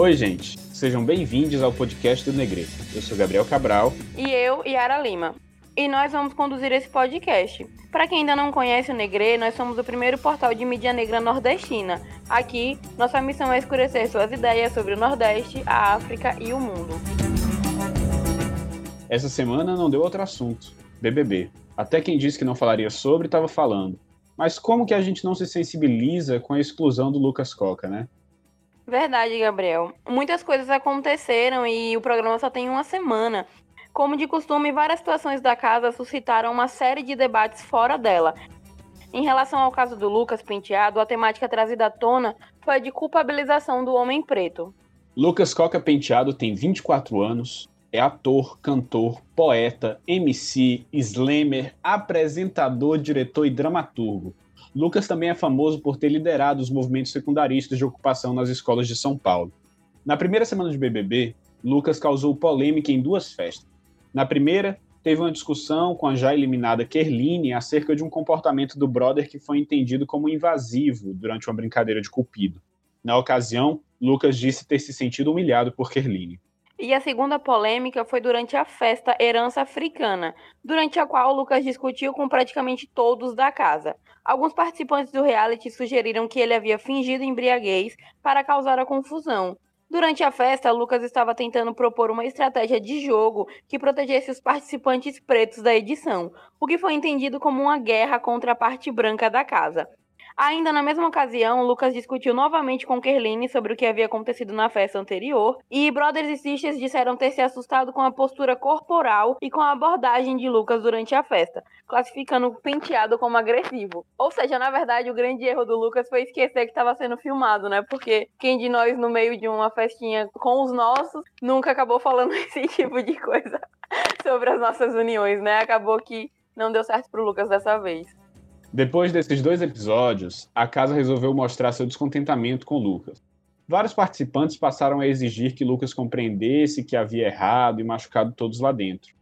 Oi, gente. Sejam bem-vindos ao podcast do Negre. Eu sou Gabriel Cabral. E eu, Yara Lima. E nós vamos conduzir esse podcast. Para quem ainda não conhece o Negre, nós somos o primeiro portal de mídia negra nordestina. Aqui, nossa missão é escurecer suas ideias sobre o Nordeste, a África e o mundo. Essa semana não deu outro assunto. BBB. Até quem disse que não falaria sobre estava falando. Mas como que a gente não se sensibiliza com a exclusão do Lucas Coca, né? Verdade, Gabriel. Muitas coisas aconteceram e o programa só tem uma semana. Como de costume, várias situações da casa suscitaram uma série de debates fora dela. Em relação ao caso do Lucas Penteado, a temática trazida à tona foi a de culpabilização do homem preto. Lucas Coca Penteado tem 24 anos, é ator, cantor, poeta, MC, slammer, apresentador, diretor e dramaturgo. Lucas também é famoso por ter liderado os movimentos secundaristas de ocupação nas escolas de São Paulo. Na primeira semana de BBB, Lucas causou polêmica em duas festas. Na primeira, teve uma discussão com a já eliminada Kerline acerca de um comportamento do brother que foi entendido como invasivo durante uma brincadeira de cupido. Na ocasião, Lucas disse ter se sentido humilhado por Kerline. E a segunda polêmica foi durante a festa Herança Africana, durante a qual Lucas discutiu com praticamente todos da casa. Alguns participantes do reality sugeriram que ele havia fingido embriaguez para causar a confusão. Durante a festa, Lucas estava tentando propor uma estratégia de jogo que protegesse os participantes pretos da edição, o que foi entendido como uma guerra contra a parte branca da casa. Ainda na mesma ocasião, Lucas discutiu novamente com Kerline sobre o que havia acontecido na festa anterior, e Brothers e Sisters disseram ter se assustado com a postura corporal e com a abordagem de Lucas durante a festa, classificando o penteado como agressivo. Ou seja, na verdade, o grande erro do Lucas foi esquecer que estava sendo filmado, né? Porque quem de nós, no meio de uma festinha com os nossos, nunca acabou falando esse tipo de coisa sobre as nossas uniões, né? Acabou que não deu certo pro Lucas dessa vez. Depois desses dois episódios, a casa resolveu mostrar seu descontentamento com Lucas. Vários participantes passaram a exigir que Lucas compreendesse que havia errado e machucado todos lá dentro.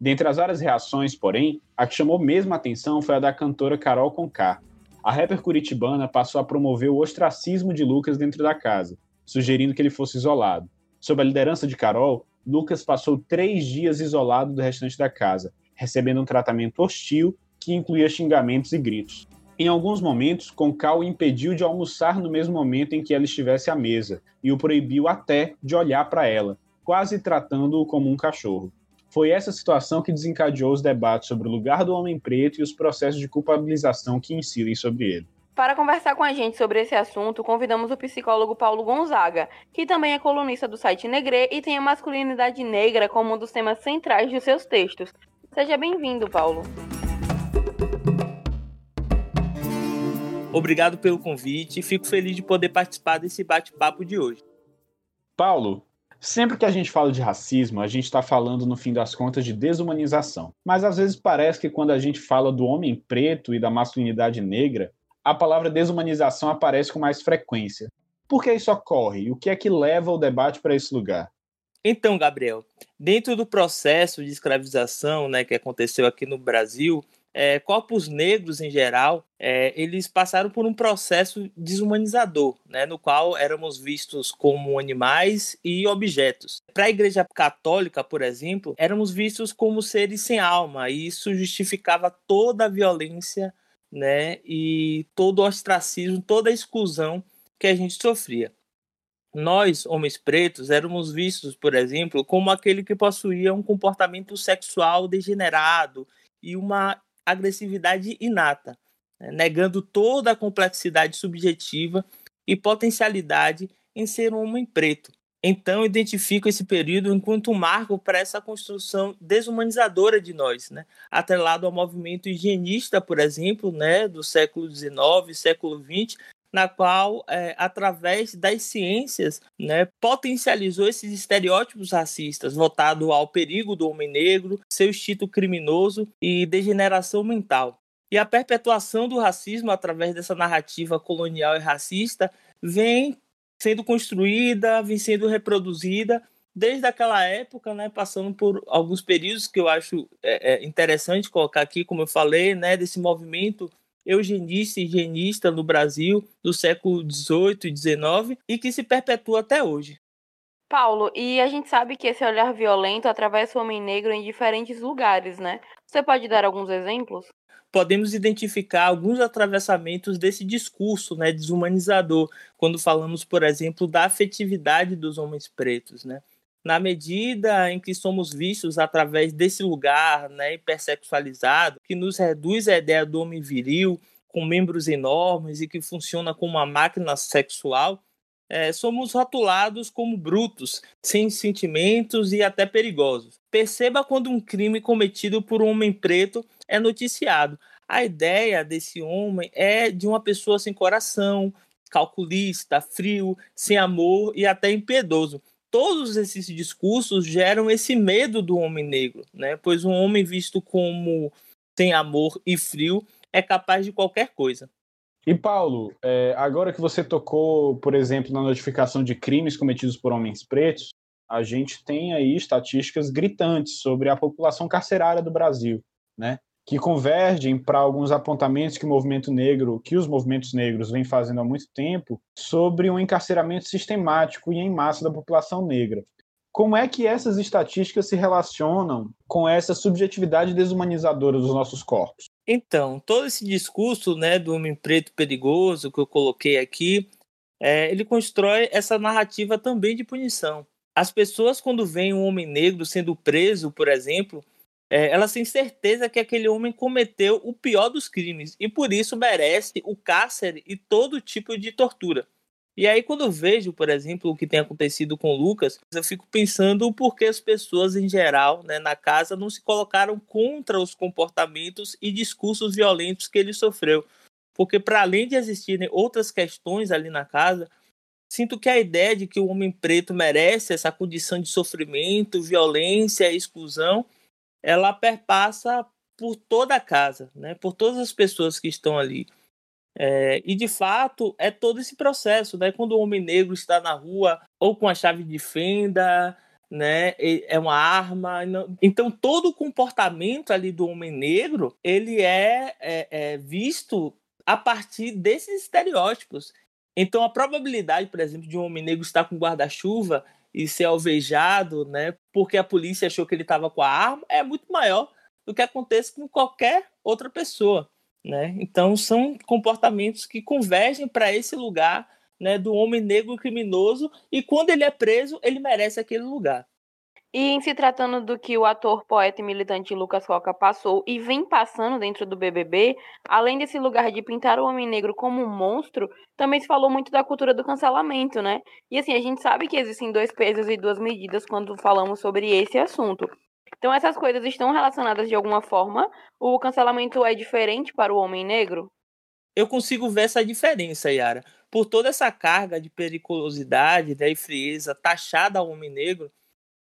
Dentre as várias reações, porém, a que chamou mesmo a atenção foi a da cantora Carol Conká. A rapper curitibana passou a promover o ostracismo de Lucas dentro da casa, sugerindo que ele fosse isolado. Sob a liderança de Carol, Lucas passou três dias isolado do restante da casa, recebendo um tratamento hostil que incluía xingamentos e gritos. Em alguns momentos, Concal impediu de almoçar no mesmo momento em que ela estivesse à mesa e o proibiu até de olhar para ela, quase tratando-o como um cachorro. Foi essa situação que desencadeou os debates sobre o lugar do homem preto e os processos de culpabilização que incidem sobre ele. Para conversar com a gente sobre esse assunto, convidamos o psicólogo Paulo Gonzaga, que também é colunista do site Negre e tem a masculinidade negra como um dos temas centrais de seus textos. Seja bem-vindo, Paulo. Obrigado pelo convite e fico feliz de poder participar desse bate-papo de hoje. Paulo, sempre que a gente fala de racismo, a gente está falando, no fim das contas, de desumanização. Mas às vezes parece que quando a gente fala do homem preto e da masculinidade negra, a palavra desumanização aparece com mais frequência. Por que isso ocorre? E o que é que leva o debate para esse lugar? Então, Gabriel, dentro do processo de escravização né, que aconteceu aqui no Brasil, é, corpos negros em geral, é, eles passaram por um processo desumanizador, né, no qual éramos vistos como animais e objetos. Para a Igreja Católica, por exemplo, éramos vistos como seres sem alma, e isso justificava toda a violência né, e todo o ostracismo, toda a exclusão que a gente sofria. Nós, homens pretos, éramos vistos, por exemplo, como aquele que possuía um comportamento sexual degenerado e uma agressividade inata, né, negando toda a complexidade subjetiva e potencialidade em ser um homem preto. Então, identifico esse período enquanto um marco para essa construção desumanizadora de nós, né? atrelado ao movimento higienista, por exemplo, né? do século XIX, século XX, na qual, é, através das ciências, né, potencializou esses estereótipos racistas, voltado ao perigo do homem negro, seu instinto criminoso e degeneração mental. E a perpetuação do racismo através dessa narrativa colonial e racista vem sendo construída, vem sendo reproduzida desde aquela época, né, passando por alguns períodos que eu acho é, é interessante colocar aqui, como eu falei, né, desse movimento eugenista e higienista no Brasil do século XVIII e XIX e que se perpetua até hoje. Paulo, e a gente sabe que esse olhar violento atravessa o homem negro em diferentes lugares, né? Você pode dar alguns exemplos? Podemos identificar alguns atravessamentos desse discurso né, desumanizador, quando falamos, por exemplo, da afetividade dos homens pretos. Né? Na medida em que somos vistos através desse lugar né, hipersexualizado, que nos reduz a ideia do homem viril, com membros enormes e que funciona como uma máquina sexual, é, somos rotulados como brutos, sem sentimentos e até perigosos. Perceba quando um crime cometido por um homem preto é noticiado. A ideia desse homem é de uma pessoa sem coração, calculista, frio, sem amor e até impiedoso. Todos esses discursos geram esse medo do homem negro, né? pois um homem visto como sem amor e frio é capaz de qualquer coisa. E Paulo, é, agora que você tocou, por exemplo, na notificação de crimes cometidos por homens pretos, a gente tem aí estatísticas gritantes sobre a população carcerária do Brasil, né? Que convergem para alguns apontamentos que o movimento negro, que os movimentos negros vêm fazendo há muito tempo, sobre um encarceramento sistemático e em massa da população negra. Como é que essas estatísticas se relacionam com essa subjetividade desumanizadora dos nossos corpos? Então, todo esse discurso né, do homem preto perigoso que eu coloquei aqui, é, ele constrói essa narrativa também de punição. As pessoas, quando veem um homem negro sendo preso, por exemplo, é, elas têm certeza que aquele homem cometeu o pior dos crimes e por isso merece o cárcere e todo tipo de tortura. E aí, quando eu vejo, por exemplo, o que tem acontecido com o Lucas, eu fico pensando por que as pessoas, em geral, né, na casa, não se colocaram contra os comportamentos e discursos violentos que ele sofreu. Porque, para além de existirem outras questões ali na casa, sinto que a ideia de que o homem preto merece essa condição de sofrimento, violência, exclusão, ela perpassa por toda a casa, né, por todas as pessoas que estão ali. É, e de fato é todo esse processo, né? Quando o homem negro está na rua ou com a chave de fenda, né? É uma arma. Então todo o comportamento ali do homem negro ele é, é, é visto a partir desses estereótipos. Então a probabilidade, por exemplo, de um homem negro estar com guarda-chuva e ser alvejado, né? Porque a polícia achou que ele estava com a arma é muito maior do que acontece com qualquer outra pessoa. Né? Então, são comportamentos que convergem para esse lugar né, do homem negro criminoso, e quando ele é preso, ele merece aquele lugar. E em se tratando do que o ator, poeta e militante Lucas Coca passou e vem passando dentro do BBB, além desse lugar de pintar o homem negro como um monstro, também se falou muito da cultura do cancelamento, né? E assim, a gente sabe que existem dois pesos e duas medidas quando falamos sobre esse assunto. Então essas coisas estão relacionadas de alguma forma? O cancelamento é diferente para o homem negro? Eu consigo ver essa diferença, Yara. Por toda essa carga de periculosidade né, e frieza taxada ao homem negro,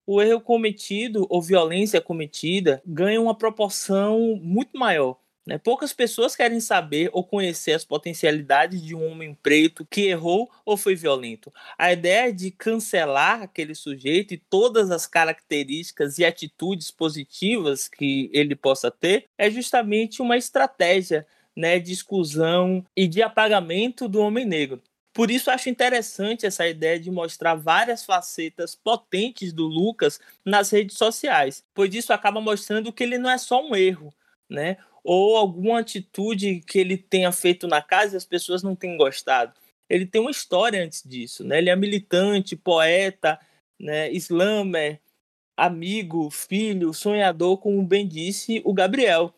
o erro cometido ou violência cometida ganha uma proporção muito maior. Né? Poucas pessoas querem saber ou conhecer as potencialidades de um homem preto que errou ou foi violento. A ideia de cancelar aquele sujeito e todas as características e atitudes positivas que ele possa ter é justamente uma estratégia né, de exclusão e de apagamento do homem negro. Por isso acho interessante essa ideia de mostrar várias facetas potentes do Lucas nas redes sociais, pois isso acaba mostrando que ele não é só um erro, né? ou alguma atitude que ele tenha feito na casa e as pessoas não tenham gostado. Ele tem uma história antes disso, né? Ele é militante, poeta, né? Slammer, amigo, filho, sonhador, como bem disse o Gabriel.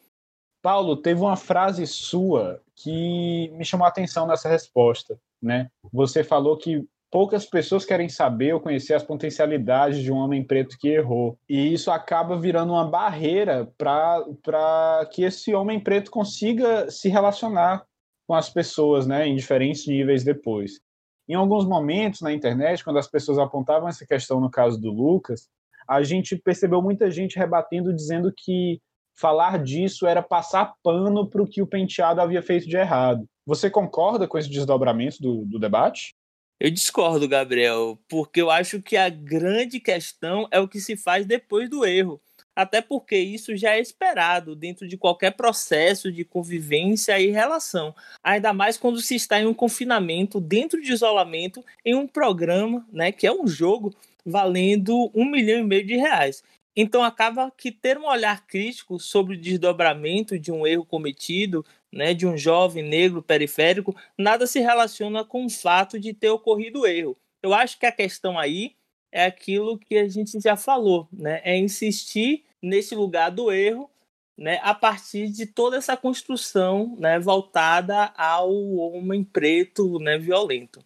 Paulo, teve uma frase sua que me chamou a atenção nessa resposta, né? Você falou que poucas pessoas querem saber ou conhecer as potencialidades de um homem preto que errou. E isso acaba virando uma barreira para que esse homem preto consiga se relacionar com as pessoas, né, em diferentes níveis depois. Em alguns momentos na internet, quando as pessoas apontavam essa questão no caso do Lucas, a gente percebeu muita gente rebatendo dizendo que falar disso era passar pano para o que o penteado havia feito de errado. Você concorda com esse desdobramento do, do debate? Eu discordo, Gabriel, porque eu acho que a grande questão é o que se faz depois do erro. Até porque isso já é esperado dentro de qualquer processo de convivência e relação. Ainda mais quando se está em um confinamento, dentro de isolamento, em um programa, né, que é um jogo valendo um milhão e meio de reais. Então acaba que ter um olhar crítico sobre o desdobramento de um erro cometido, né, de um jovem negro periférico, nada se relaciona com o fato de ter ocorrido o erro. Eu acho que a questão aí é aquilo que a gente já falou, né, é insistir nesse lugar do erro, né, a partir de toda essa construção, né, voltada ao homem preto, né, violento.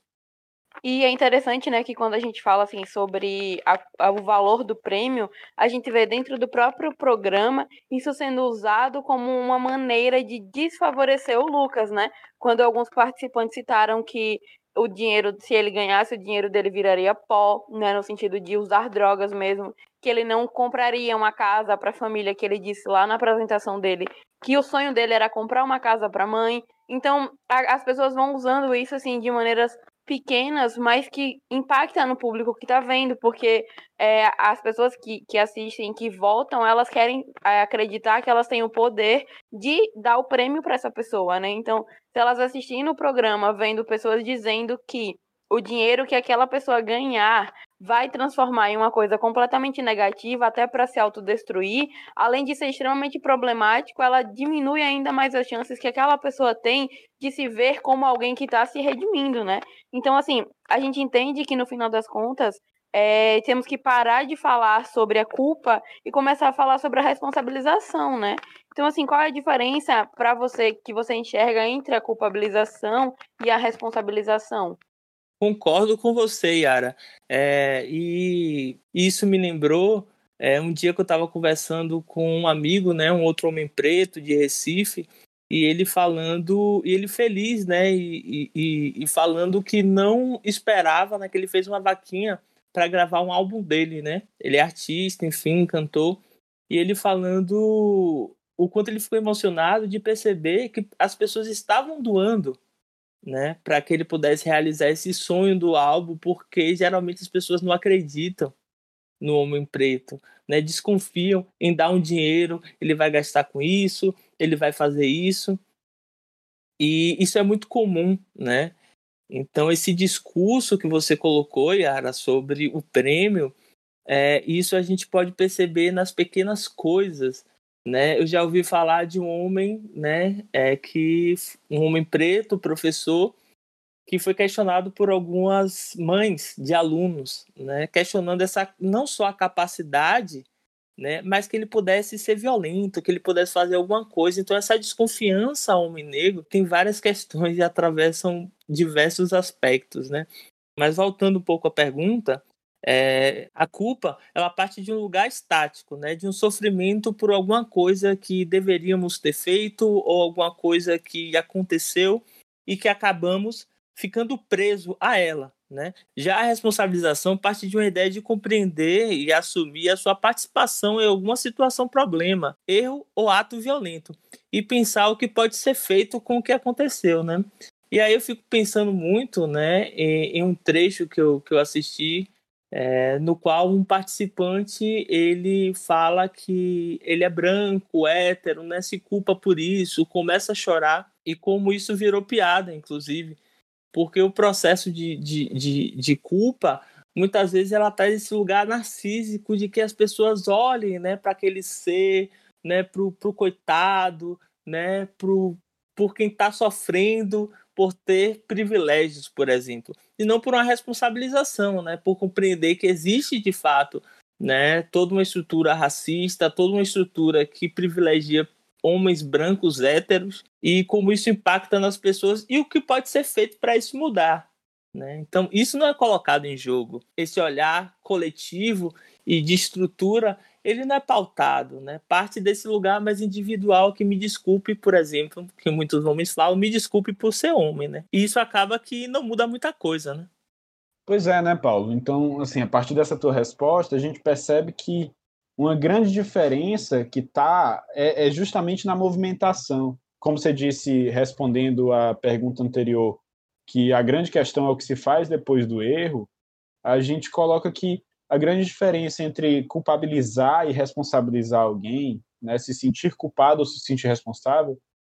E é interessante, né, que quando a gente fala assim sobre a, a, o valor do prêmio, a gente vê dentro do próprio programa isso sendo usado como uma maneira de desfavorecer o Lucas, né? Quando alguns participantes citaram que o dinheiro, se ele ganhasse, o dinheiro dele viraria pó, né, no sentido de usar drogas mesmo, que ele não compraria uma casa para a família, que ele disse lá na apresentação dele, que o sonho dele era comprar uma casa para a mãe. Então, a, as pessoas vão usando isso assim de maneiras pequenas, mas que impactam no público que está vendo, porque é, as pessoas que, que assistem, que votam, elas querem é, acreditar que elas têm o poder de dar o prêmio para essa pessoa, né? Então, se elas assistirem no programa, vendo pessoas dizendo que o dinheiro que aquela pessoa ganhar vai transformar em uma coisa completamente negativa, até para se autodestruir, além de ser extremamente problemático, ela diminui ainda mais as chances que aquela pessoa tem de se ver como alguém que está se redimindo, né? Então, assim, a gente entende que no final das contas, é, temos que parar de falar sobre a culpa e começar a falar sobre a responsabilização, né? Então, assim, qual é a diferença para você que você enxerga entre a culpabilização e a responsabilização? Concordo com você, Yara. É, e isso me lembrou é, um dia que eu estava conversando com um amigo, né, um outro homem preto de Recife, e ele falando, e ele feliz, né, e, e, e falando que não esperava, né, que ele fez uma vaquinha para gravar um álbum dele, né? Ele é artista, enfim, cantor, e ele falando o quanto ele ficou emocionado de perceber que as pessoas estavam doando né, para que ele pudesse realizar esse sonho do álbum, porque geralmente as pessoas não acreditam no homem preto, né, desconfiam em dar um dinheiro, ele vai gastar com isso, ele vai fazer isso, e isso é muito comum, né? Então esse discurso que você colocou, Yara, sobre o prêmio, é, isso a gente pode perceber nas pequenas coisas, né? Eu já ouvi falar de um homem, né, é que um homem preto, professor, que foi questionado por algumas mães de alunos, né, questionando essa não só a capacidade, né, mas que ele pudesse ser violento, que ele pudesse fazer alguma coisa. Então essa desconfiança ao homem negro tem várias questões e atravessam diversos aspectos, né? Mas voltando um pouco à pergunta, é, a culpa ela parte de um lugar estático, né? de um sofrimento por alguma coisa que deveríamos ter feito ou alguma coisa que aconteceu e que acabamos ficando preso a ela. Né? Já a responsabilização parte de uma ideia de compreender e assumir a sua participação em alguma situação, problema, erro ou ato violento e pensar o que pode ser feito com o que aconteceu. Né? E aí eu fico pensando muito né, em, em um trecho que eu, que eu assisti é, no qual um participante ele fala que ele é branco, hétero, né, se culpa por isso, começa a chorar e como isso virou piada, inclusive, porque o processo de, de, de, de culpa muitas vezes ela traz esse lugar narcísico de que as pessoas olhem, né, para aquele ser, né, pro, pro coitado, né, pro por quem está sofrendo, por ter privilégios, por exemplo, e não por uma responsabilização, né, por compreender que existe de fato, né, toda uma estrutura racista, toda uma estrutura que privilegia homens brancos héteros e como isso impacta nas pessoas e o que pode ser feito para isso mudar. Né? Então, isso não é colocado em jogo. Esse olhar coletivo e de estrutura ele não é pautado, né? Parte desse lugar mais individual que me desculpe, por exemplo, que muitos homens falam, me desculpe por ser homem, né? E isso acaba que não muda muita coisa, né? Pois é, né, Paulo? Então, assim, a partir dessa tua resposta, a gente percebe que uma grande diferença que tá é, é justamente na movimentação. Como você disse, respondendo à pergunta anterior, que a grande questão é o que se faz depois do erro, a gente coloca que a grande diferença entre culpabilizar e responsabilizar alguém, né, se sentir culpado ou se sentir responsável,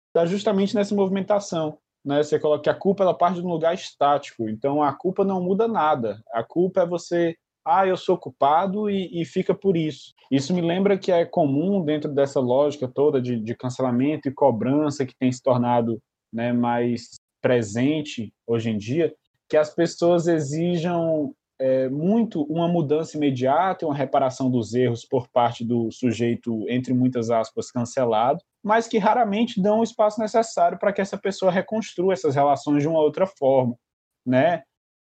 está justamente nessa movimentação. Né? Você coloca que a culpa ela parte de um lugar estático, então a culpa não muda nada. A culpa é você ah, eu sou culpado e, e, fica por isso. Isso me lembra que é comum dentro dessa lógica toda de, de cancelamento e cobrança que tem se tornado né, mais presente hoje em dia, que as pessoas exijam é, muito uma mudança imediata uma reparação dos erros por parte do sujeito, entre muitas aspas, cancelado, mas que raramente dão o espaço necessário para que essa pessoa reconstrua essas relações de uma outra forma, né?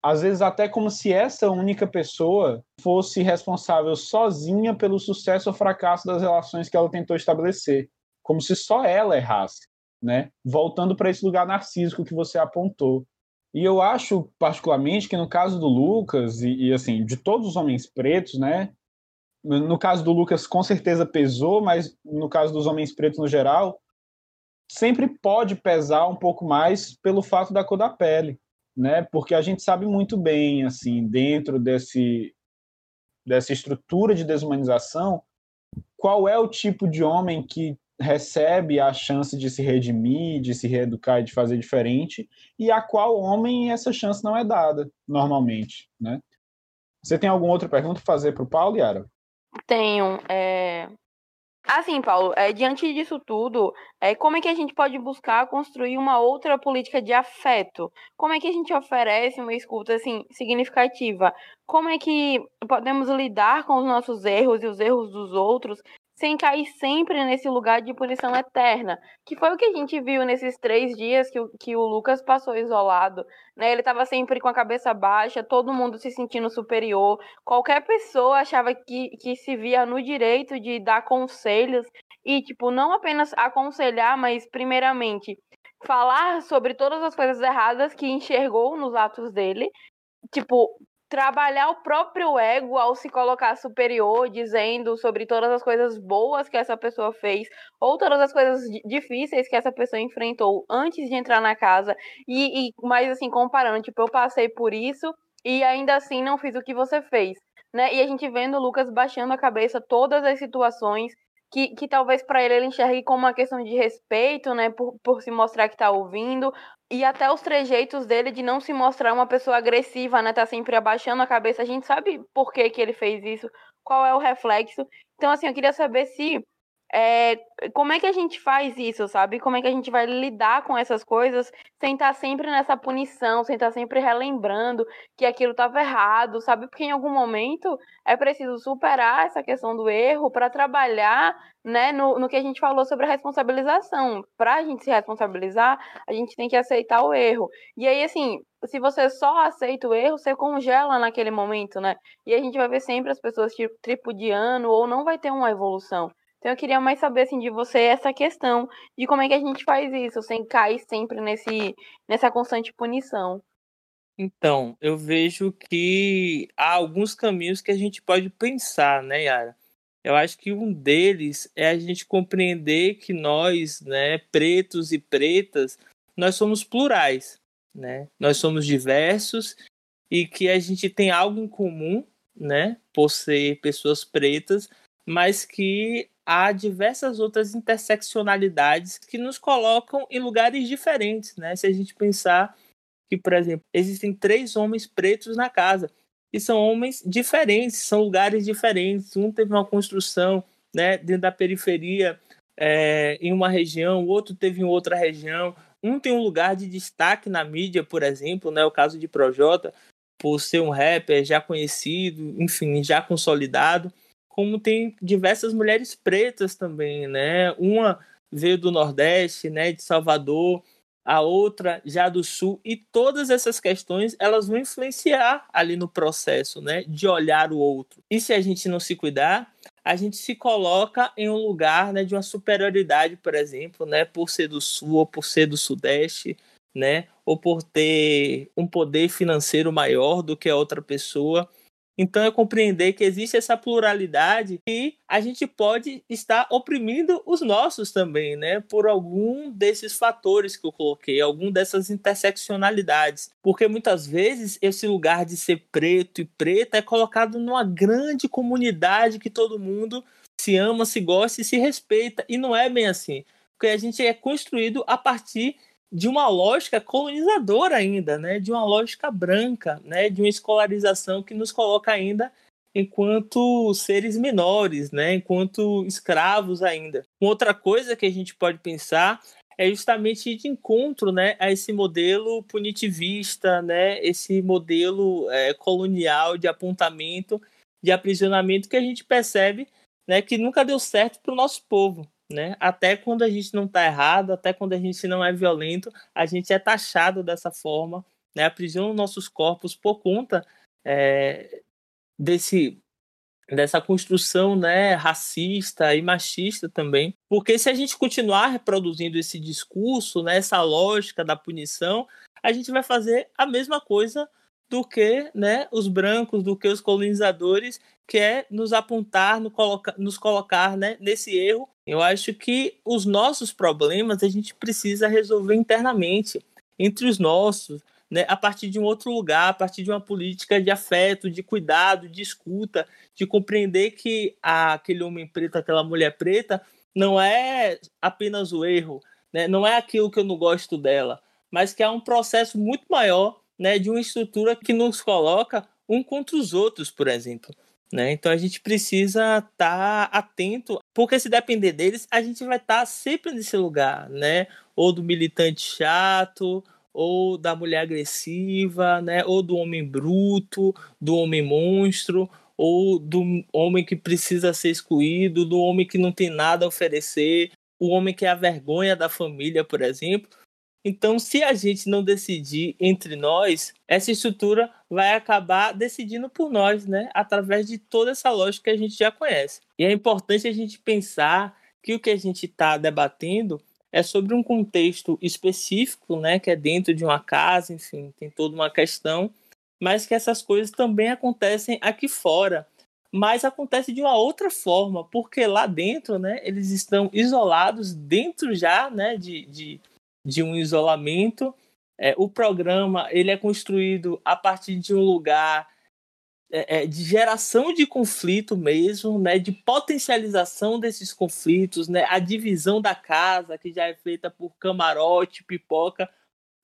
às vezes até como se essa única pessoa fosse responsável sozinha pelo sucesso ou fracasso das relações que ela tentou estabelecer, como se só ela errasse, né? Voltando para esse lugar narcísico que você apontou. E eu acho particularmente que no caso do Lucas e, e assim, de todos os homens pretos, né? No caso do Lucas com certeza pesou, mas no caso dos homens pretos no geral, sempre pode pesar um pouco mais pelo fato da cor da pele né? Porque a gente sabe muito bem, assim, dentro desse dessa estrutura de desumanização, qual é o tipo de homem que recebe a chance de se redimir, de se reeducar e de fazer diferente, e a qual homem essa chance não é dada, normalmente, né? Você tem alguma outra pergunta para fazer para o Paulo, Yara? Tenho. É... Assim, Paulo, é, diante disso tudo, é, como é que a gente pode buscar construir uma outra política de afeto? Como é que a gente oferece uma escuta assim significativa? Como é que podemos lidar com os nossos erros e os erros dos outros sem cair sempre nesse lugar de punição eterna, que foi o que a gente viu nesses três dias que, o, que o Lucas passou isolado. Né? Ele estava sempre com a cabeça baixa, todo mundo se sentindo superior, qualquer pessoa achava que, que se via no direito de dar conselhos e, tipo, não apenas aconselhar, mas, primeiramente, falar sobre todas as coisas erradas que enxergou nos atos dele, tipo, trabalhar o próprio ego ao se colocar superior, dizendo sobre todas as coisas boas que essa pessoa fez, ou todas as coisas difíceis que essa pessoa enfrentou antes de entrar na casa, e, e mais assim, comparando, tipo, eu passei por isso e ainda assim não fiz o que você fez. Né? E a gente vendo o Lucas baixando a cabeça todas as situações que, que talvez para ele ele enxergue como uma questão de respeito, né, por, por se mostrar que está ouvindo, e até os trejeitos dele de não se mostrar uma pessoa agressiva, né, tá sempre abaixando a cabeça. A gente sabe por que, que ele fez isso, qual é o reflexo. Então, assim, eu queria saber se é, como é que a gente faz isso, sabe? Como é que a gente vai lidar com essas coisas sem estar tá sempre nessa punição, sem estar tá sempre relembrando que aquilo estava errado, sabe? Porque em algum momento é preciso superar essa questão do erro para trabalhar né, no, no que a gente falou sobre a responsabilização. Para a gente se responsabilizar, a gente tem que aceitar o erro. E aí, assim, se você só aceita o erro, você congela naquele momento, né? E a gente vai ver sempre as pessoas tripudiando ou não vai ter uma evolução. Então eu queria mais saber assim de você essa questão de como é que a gente faz isso sem cair sempre nesse nessa constante punição. Então, eu vejo que há alguns caminhos que a gente pode pensar, né, Yara? Eu acho que um deles é a gente compreender que nós, né, pretos e pretas, nós somos plurais, né? Nós somos diversos e que a gente tem algo em comum, né, por ser pessoas pretas, mas que há diversas outras interseccionalidades que nos colocam em lugares diferentes, né? Se a gente pensar que, por exemplo, existem três homens pretos na casa e são homens diferentes, são lugares diferentes. Um teve uma construção, né, dentro da periferia, é, em uma região, o outro teve em outra região. Um tem um lugar de destaque na mídia, por exemplo, né, o caso de Projota, por ser um rapper já conhecido, enfim, já consolidado como tem diversas mulheres pretas também, né? Uma veio do Nordeste, né, de Salvador, a outra já do Sul, e todas essas questões elas vão influenciar ali no processo, né, de olhar o outro. E se a gente não se cuidar, a gente se coloca em um lugar, né, de uma superioridade, por exemplo, né, por ser do Sul ou por ser do Sudeste, né, ou por ter um poder financeiro maior do que a outra pessoa. Então é compreender que existe essa pluralidade e a gente pode estar oprimindo os nossos também, né? Por algum desses fatores que eu coloquei, algum dessas interseccionalidades. Porque muitas vezes esse lugar de ser preto e preta é colocado numa grande comunidade que todo mundo se ama, se gosta e se respeita. E não é bem assim. Porque a gente é construído a partir de uma lógica colonizadora ainda, né? De uma lógica branca, né? De uma escolarização que nos coloca ainda enquanto seres menores, né? Enquanto escravos ainda. Outra coisa que a gente pode pensar é justamente de encontro, né, a esse modelo punitivista, né? Esse modelo é, colonial de apontamento, de aprisionamento que a gente percebe, né? Que nunca deu certo para o nosso povo, né? Até quando a gente não está errado, até quando a gente não é violento, a gente é taxado dessa forma, né? Aprisiona nossos corpos por conta é, desse dessa construção né, racista e machista também. Porque se a gente continuar reproduzindo esse discurso, né, essa lógica da punição, a gente vai fazer a mesma coisa do que né, os brancos, do que os colonizadores, que é nos apontar, nos colocar, nos colocar né, nesse erro. Eu acho que os nossos problemas a gente precisa resolver internamente, entre os nossos, né, a partir de um outro lugar, a partir de uma política de afeto, de cuidado, de escuta, de compreender que aquele homem preto, aquela mulher preta, não é apenas o erro, né, não é aquilo que eu não gosto dela, mas que é um processo muito maior né, de uma estrutura que nos coloca um contra os outros, por exemplo. Né? Então a gente precisa estar tá atento, porque se depender deles, a gente vai estar tá sempre nesse lugar, né? Ou do militante chato, ou da mulher agressiva, né? Ou do homem bruto, do homem monstro, ou do homem que precisa ser excluído, do homem que não tem nada a oferecer, o homem que é a vergonha da família, por exemplo. Então, se a gente não decidir entre nós, essa estrutura vai acabar decidindo por nós, né? Através de toda essa lógica que a gente já conhece. E é importante a gente pensar que o que a gente está debatendo é sobre um contexto específico, né? Que é dentro de uma casa, enfim, tem toda uma questão, mas que essas coisas também acontecem aqui fora. Mas acontece de uma outra forma, porque lá dentro, né, eles estão isolados dentro já, né, de, de de um isolamento. É, o programa ele é construído a partir de um lugar é, é, de geração de conflito mesmo, né, de potencialização desses conflitos, né, a divisão da casa que já é feita por camarote, pipoca.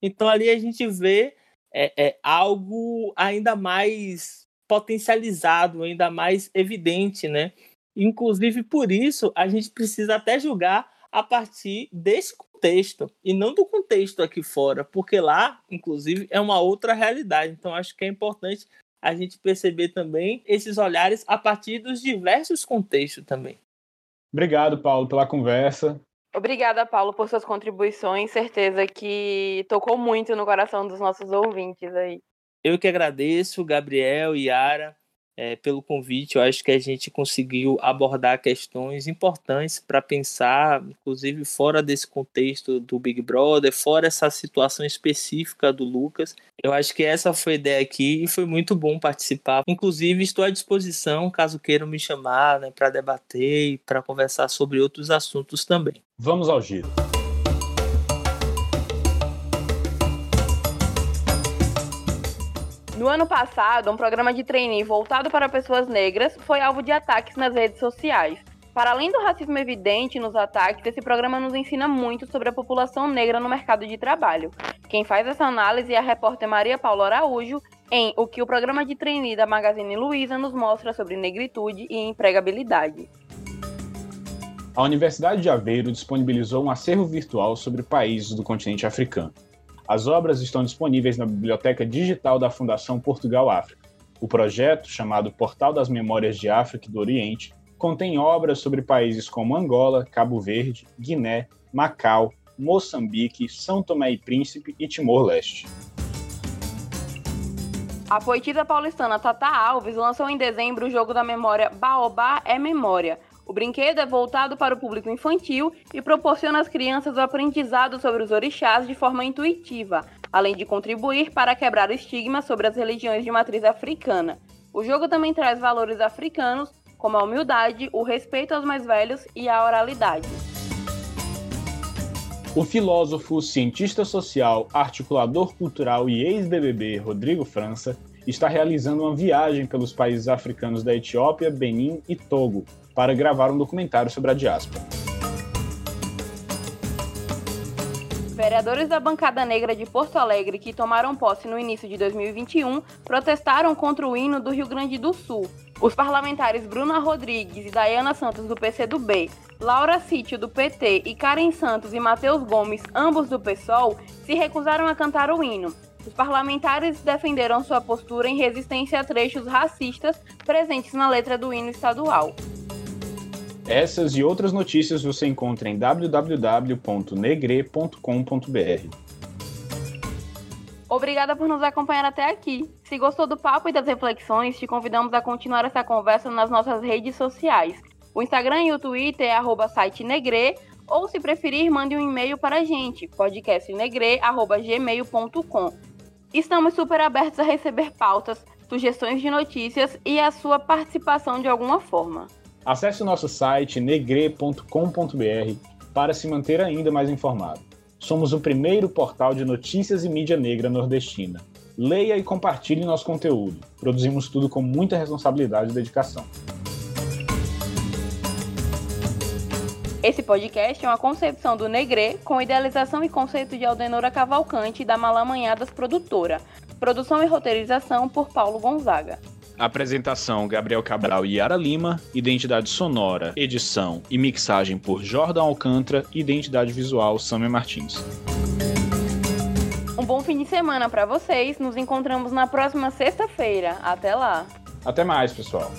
Então ali a gente vê é, é algo ainda mais potencializado, ainda mais evidente, né? Inclusive por isso a gente precisa até julgar a partir desse contexto e não do contexto aqui fora, porque lá, inclusive, é uma outra realidade. Então, acho que é importante a gente perceber também esses olhares a partir dos diversos contextos também. Obrigado, Paulo, pela conversa. Obrigada, Paulo, por suas contribuições. Certeza que tocou muito no coração dos nossos ouvintes aí. Eu que agradeço, Gabriel e Yara é, pelo convite. Eu acho que a gente conseguiu abordar questões importantes para pensar, inclusive fora desse contexto do Big Brother, fora essa situação específica do Lucas. Eu acho que essa foi a ideia aqui e foi muito bom participar. Inclusive, estou à disposição caso queiram me chamar né, para debater e para conversar sobre outros assuntos também. Vamos ao giro. No ano passado, um programa de trainee voltado para pessoas negras foi alvo de ataques nas redes sociais. Para além do racismo evidente nos ataques, esse programa nos ensina muito sobre a população negra no mercado de trabalho. Quem faz essa análise é a repórter Maria Paula Araújo, em O que o programa de trainee da Magazine Luiza nos mostra sobre negritude e empregabilidade. A Universidade de Aveiro disponibilizou um acervo virtual sobre países do continente africano. As obras estão disponíveis na biblioteca digital da Fundação Portugal África. O projeto, chamado Portal das Memórias de África e do Oriente, contém obras sobre países como Angola, Cabo Verde, Guiné, Macau, Moçambique, São Tomé e Príncipe e Timor-Leste. A poetisa paulistana Tata Alves lançou em dezembro o jogo da memória Baobá é Memória, o brinquedo é voltado para o público infantil e proporciona às crianças o aprendizado sobre os orixás de forma intuitiva, além de contribuir para quebrar estigmas sobre as religiões de matriz africana. O jogo também traz valores africanos, como a humildade, o respeito aos mais velhos e a oralidade. O filósofo, cientista social, articulador cultural e ex-BBB Rodrigo França está realizando uma viagem pelos países africanos da Etiópia, Benin e Togo para gravar um documentário sobre a diáspora. Vereadores da bancada negra de Porto Alegre que tomaram posse no início de 2021 protestaram contra o hino do Rio Grande do Sul. Os parlamentares Bruna Rodrigues e Dayana Santos do PCdoB, Laura Sítio do PT e Karen Santos e Matheus Gomes, ambos do PSOL, se recusaram a cantar o hino. Os parlamentares defenderam sua postura em resistência a trechos racistas presentes na letra do hino estadual. Essas e outras notícias você encontra em www.negre.com.br. Obrigada por nos acompanhar até aqui. Se gostou do papo e das reflexões, te convidamos a continuar essa conversa nas nossas redes sociais. O Instagram e o Twitter é arroba site negre, ou se preferir, mande um e-mail para a gente, podcastnegre.gmail.com. Estamos super abertos a receber pautas, sugestões de notícias e a sua participação de alguma forma. Acesse o nosso site negre.com.br para se manter ainda mais informado. Somos o primeiro portal de notícias e mídia negra nordestina. Leia e compartilhe nosso conteúdo. Produzimos tudo com muita responsabilidade e dedicação. Esse podcast é uma concepção do Negre, com idealização e conceito de Aldenora Cavalcante da Malamanhadas Produtora. Produção e roteirização por Paulo Gonzaga. Apresentação Gabriel Cabral e Yara Lima, identidade sonora, edição e mixagem por Jordan Alcântara, identidade visual Samia Martins. Um bom fim de semana para vocês. Nos encontramos na próxima sexta-feira. Até lá. Até mais, pessoal.